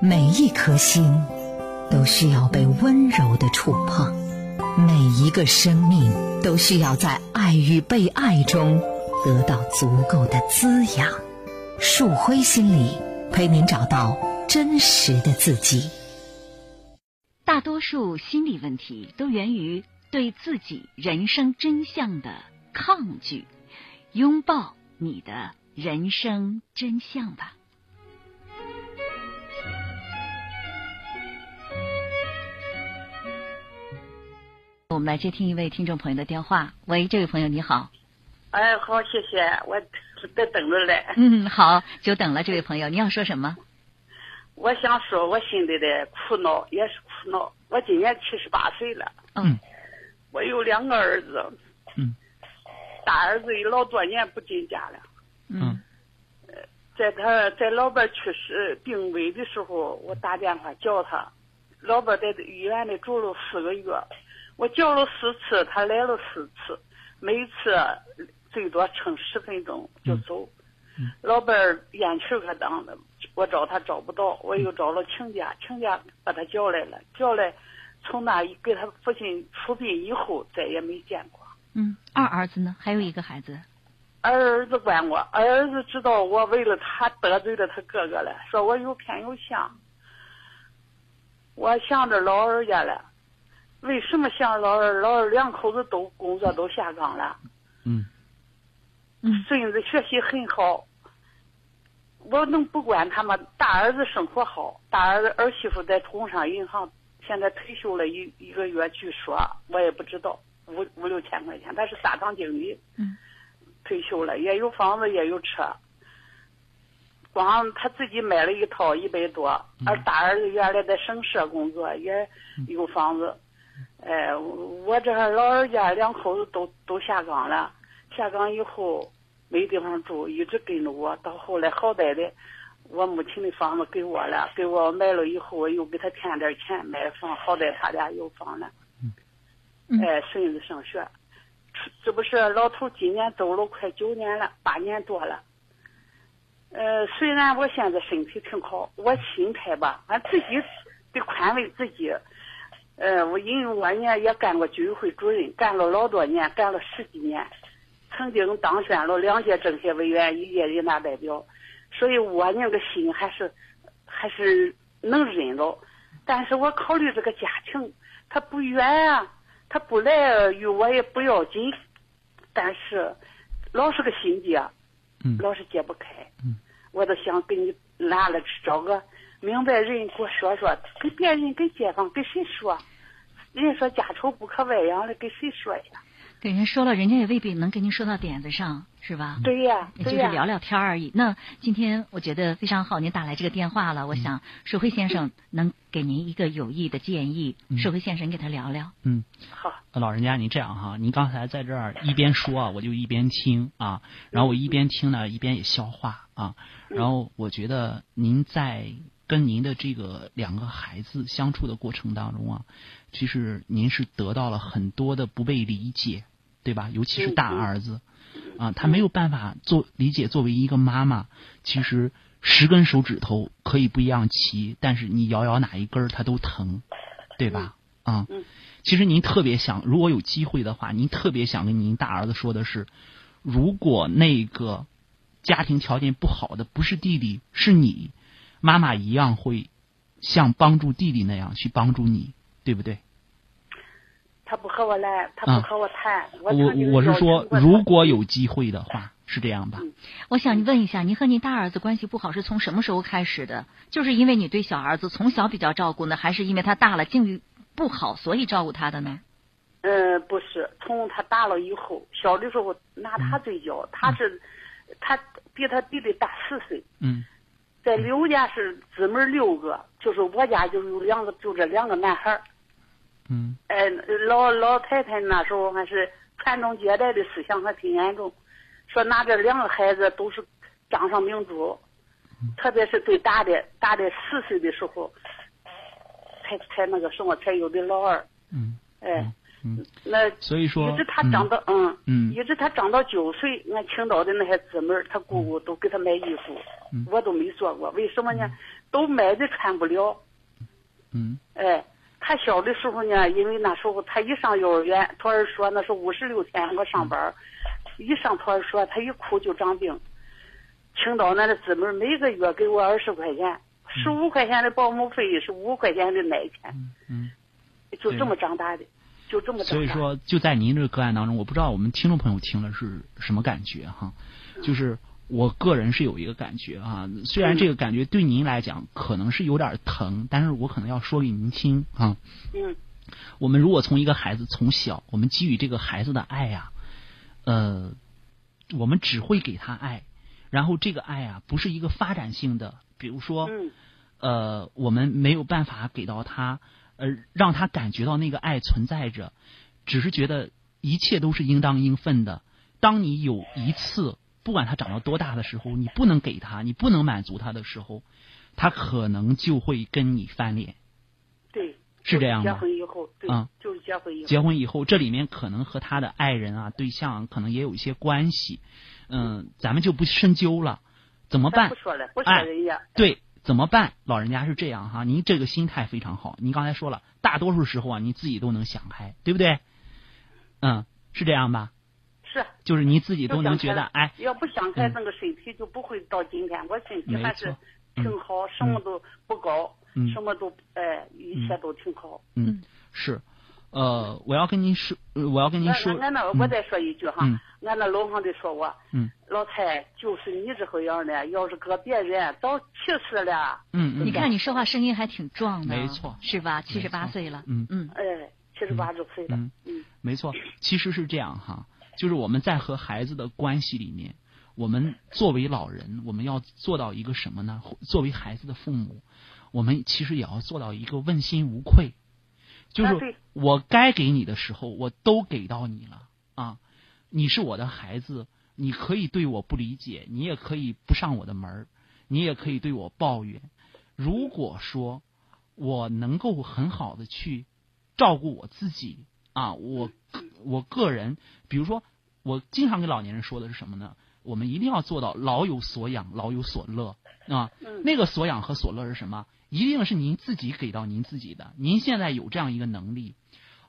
每一颗心都需要被温柔的触碰，每一个生命都需要在爱与被爱中得到足够的滋养。树辉心理陪您找到真实的自己。大多数心理问题都源于对自己人生真相的抗拒。拥抱你的人生真相吧。我们来接听一位听众朋友的电话。喂，这位朋友你好。哎，好，谢谢，我在等着嘞。嗯，好，久等了，这位朋友，你要说什么？我想说，我心里的苦恼也是苦恼。我今年七十八岁了。嗯。我有两个儿子。嗯。大儿子老多年不进家了。嗯。在他在老伴去世病危的时候，我打电话叫他。老伴在医院里住了四个月。我叫了四次，他来了四次，每次最多撑十分钟就走。老伴儿烟气可当了，我找他找不到，我又找了亲家，亲家把他叫来了，叫来，从那给他父亲出殡以后，再也没见过。嗯，二儿子呢？还有一个孩子。二儿子管我，二儿子知道我为了他得罪了他哥哥了，说我有偏有向。我向着老二家了。为什么想老二？老二两口子都工作都下岗了。嗯。孙子学习很好，我能不管他吗？大儿子生活好，大儿子儿媳妇在工商银行，现在退休了一一个月，据说我也不知道，五五六千块钱，他是大堂经理。嗯。退休了，也有房子，也有车。光他自己买了一套一百多，而大儿子原来在省社工作，也有房子。哎，我这老人家两口子都都下岗了，下岗以后没地方住，一直跟着我。到后来好歹的，我母亲的房子给我了，给我买了以后，我又给他添点钱买房，好歹他俩有房了。嗯。哎，孙子上学，这不是老头今年走了快九年了，八年多了。呃，虽然我现在身体挺好，我心态吧，俺自己得宽慰自己。呃，我因为我呢也干过居委会主任，干了老多年，干了十几年，曾经当选了两届政协委员，一届人大代表，所以我那个心还是还是能忍着。但是我考虑这个家庭，他不远啊，他不来与我也不要紧，但是老是个心结，老是解不开。我都想给你拿了找个。明白人给我说说，跟别人、跟街坊、跟谁说？人家说家丑不可外扬的，跟谁说呀？给人说了，人家也未必能跟您说到点子上，是吧？对呀，也就是聊聊天而已。那今天我觉得非常好，您打来这个电话了，我想社辉先生能给您一个有益的建议。社辉先生，给他聊聊。嗯，好。老人家，您这样哈，您刚才在这儿一边说，我就一边听啊，然后我一边听呢，一边也消化啊，然后我觉得您在。跟您的这个两个孩子相处的过程当中啊，其实您是得到了很多的不被理解，对吧？尤其是大儿子，啊，他没有办法做理解。作为一个妈妈，其实十根手指头可以不一样齐，但是你摇摇哪一根儿他都疼，对吧？啊，其实您特别想，如果有机会的话，您特别想跟您大儿子说的是，如果那个家庭条件不好的不是弟弟，是你。妈妈一样会像帮助弟弟那样去帮助你，对不对？他不和我来，他不和我谈。我我我是说，如果有机会的话，是这样吧？我想问一下，您和您大儿子关系不好是从什么时候开始的？就是因为你对小儿子从小比较照顾呢，还是因为他大了境遇不好，所以照顾他的呢？嗯，不是，从他大了以后，小的时候拿他最教，他是他比他弟弟大四岁。嗯。在刘家是姊妹六个，就是我家就有两个，就这两个男孩儿。嗯。哎，老老太太那时候还是传宗接代的思想还挺严重，说拿这两个孩子都是掌上明珠，特别是对大的，大的四岁的时候，才才那个什么才有的老二。嗯。哎。嗯，那所以说，一直他长到嗯嗯，一直他长到九岁，俺青岛的那些姊妹他姑姑都给他买衣服，我都没做过。为什么呢？都买的穿不了。嗯哎，他小的时候呢，因为那时候他一上幼儿园，托儿所那是五十六天我上班儿，一上托儿所他一哭就长病。青岛那的姊妹每个月给我二十块钱，十五块钱的保姆费，是五块钱的奶钱，嗯嗯。就这么长大的，就这么。所以说，就在您这个个案当中，我不知道我们听众朋友听了是什么感觉哈。就是我个人是有一个感觉啊，虽然这个感觉对您来讲可能是有点疼，但是我可能要说给您听啊。嗯我们如果从一个孩子从小，我们给予这个孩子的爱呀、呃，我们只会给他爱，然后这个爱啊，不是一个发展性的，比如说，嗯呃，我们没有办法给到他，呃，让他感觉到那个爱存在着，只是觉得一切都是应当应分的。当你有一次，不管他长到多大的时候，你不能给他，你不能满足他的时候，他可能就会跟你翻脸。对，是这样吗结婚以后，对，啊就是结婚以后。结婚以后，这里面可能和他的爱人啊、对象啊可能也有一些关系，嗯，咱们就不深究了。怎么办不？说了，不说哎人家。对，怎么办？老人家是这样哈，您这个心态非常好。您刚才说了，大多数时候啊，你自己都能想开，对不对？嗯，是这样吧？是。就是你自己都能觉得，哎，要不想开，嗯那个身体就不会到今天。我身体还是挺好，什么都不高，嗯什么都哎，一切都挺好。嗯，是，呃，我要跟您说，呃我要跟您说，我再说一句哈嗯，俺那楼上的说我，嗯。老太就是你这个样的，要是搁别人早气死了。嗯嗯，你看你说话声音还挺壮的，没错。是吧？七十八岁了，嗯。嗯。哎，七十八周岁了嗯，嗯。没错，其实是这样哈，就是我们在和孩子的关系里面，我们作为老人，我们要做到一个什么呢？作为孩子的父母，我们其实也要做到一个问心无愧，就是我该给你的时候，我都给到你了啊！你是我的孩子，你可以对我不理解，你也可以不上我的门儿，你也可以对我抱怨。如果说我能够很好的去照顾我自己啊，我我个人，比如说，我经常给老年人说的是什么呢？我们一定要做到老有所养，老有所乐啊。嗯，那个所养和所乐是什么？一定是您自己给到您自己的。您现在有这样一个能力，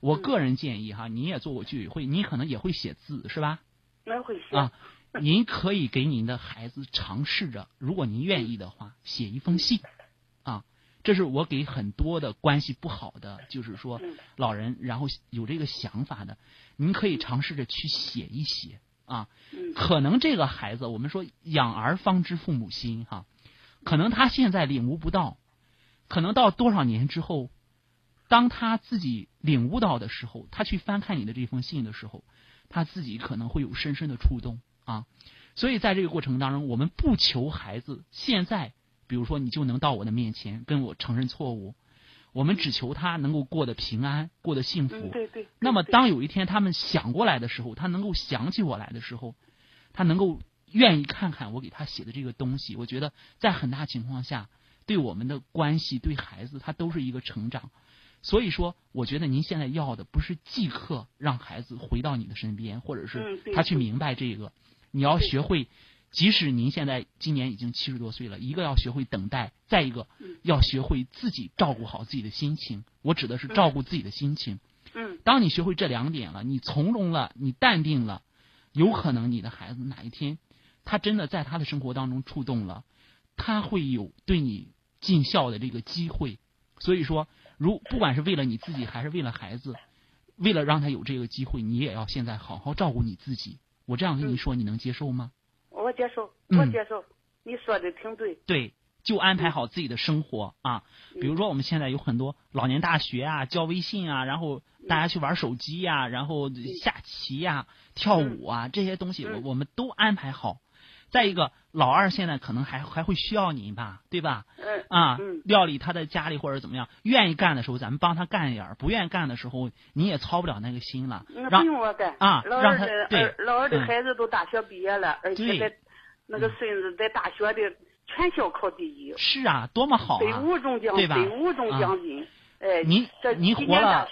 我个人建议哈，您也做过居委会，您可能也会写字是吧？我会写啊，您可以给您的孩子尝试着，如果您愿意的话，写一封信啊。这是我给很多的关系不好的，就是说嗯老人，然后有这个想法的，您可以尝试着去写一写啊。嗯可能这个孩子，我们说养儿方知父母心哈，可能他现在领悟不到，可能到多少年之后，当他自己领悟到的时候，他去翻看你的这封信的时候，他自己可能会有深深的触动啊。所以在这个过程当中，我们不求孩子现在，比如说你就能到我的面前跟我承认错误，我们只求他能够过得平安，过得幸福。嗯，对对。那么，当有一天他们想过来的时候，他能够想起我来的时候，他能够愿意看看我给他写的这个东西。我觉得，在很大情况下，对我们的关系、对孩子，他都是一个成长。所以说，我觉得您现在要的不是即刻让孩子回到你的身边，或者嗯是他去明白这个，你要学会。即使您现在今年已经七十多岁了，一个要学会等待，再一个嗯要学会自己照顾好自己的心情。我指的是照顾自己的心情。嗯当你学会这两点了，你从容了，你淡定了，有可能你的孩子哪一天，他真的在他的生活当中触动了，他会有对你尽孝的这个机会。所以说，如不管是为了你自己还是为了孩子，为了让他有这个机会，你也要现在好好照顾你自己。我这样跟你说，你能接受吗？我接受，嗯我接受，你说的挺对。对，就安排好自己的生活啊。嗯比如说，我们现在有很多老年大学啊，教微信啊，然后大家去玩手机呀、然后下棋呀、跳舞啊这些东西，我嗯我们都安排好。再一个，老二现在可能还还会需要您吧，对吧？嗯啊嗯，料理他的家里或者怎么样，愿意干的时候咱们帮他干一点儿，不愿意干的时候你也操不了那个心了。那让不用我干啊老让他二的对老二的嗯孩子都大学毕业了，而且在那个孙子在大学的全校考第一，是啊，多么好北啊！五中奖，对吧北五中啊奖金。哎，您这您活了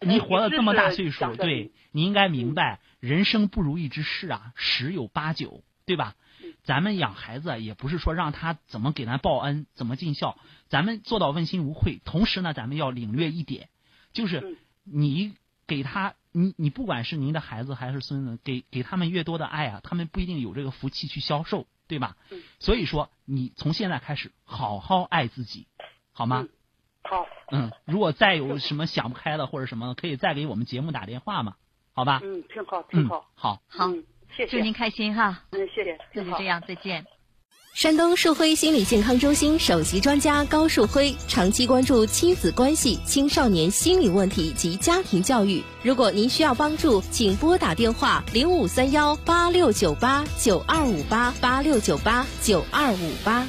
您活了这么大岁数，对金，你应该明白，人生不如意之事啊，十有八九，对吧嗯？咱们养孩子也不是说让他怎么给咱报恩，怎么尽孝，咱们做到问心无愧。同时呢，咱们要领略一点，就是你给他，你你不管是您的孩子还是孙子，给给他们越多的爱啊，他们不一定有这个福气去销售，对吧？所以说，你从现在开始好好爱自己，好吗？好。嗯，如果再有什么想不开的或者什么，可以再给我们节目打电话嘛，好吧？嗯，挺好，挺好。好，好。谢谢，祝您开心哈！嗯，谢谢，就是这样，再见。山东树辉心理健康中心首席专家高树辉，长期关注亲子关系、青少年心理问题及家庭教育。如果您需要帮助，请拨打电话零五三幺八六九八九二五八八六九八九二五八。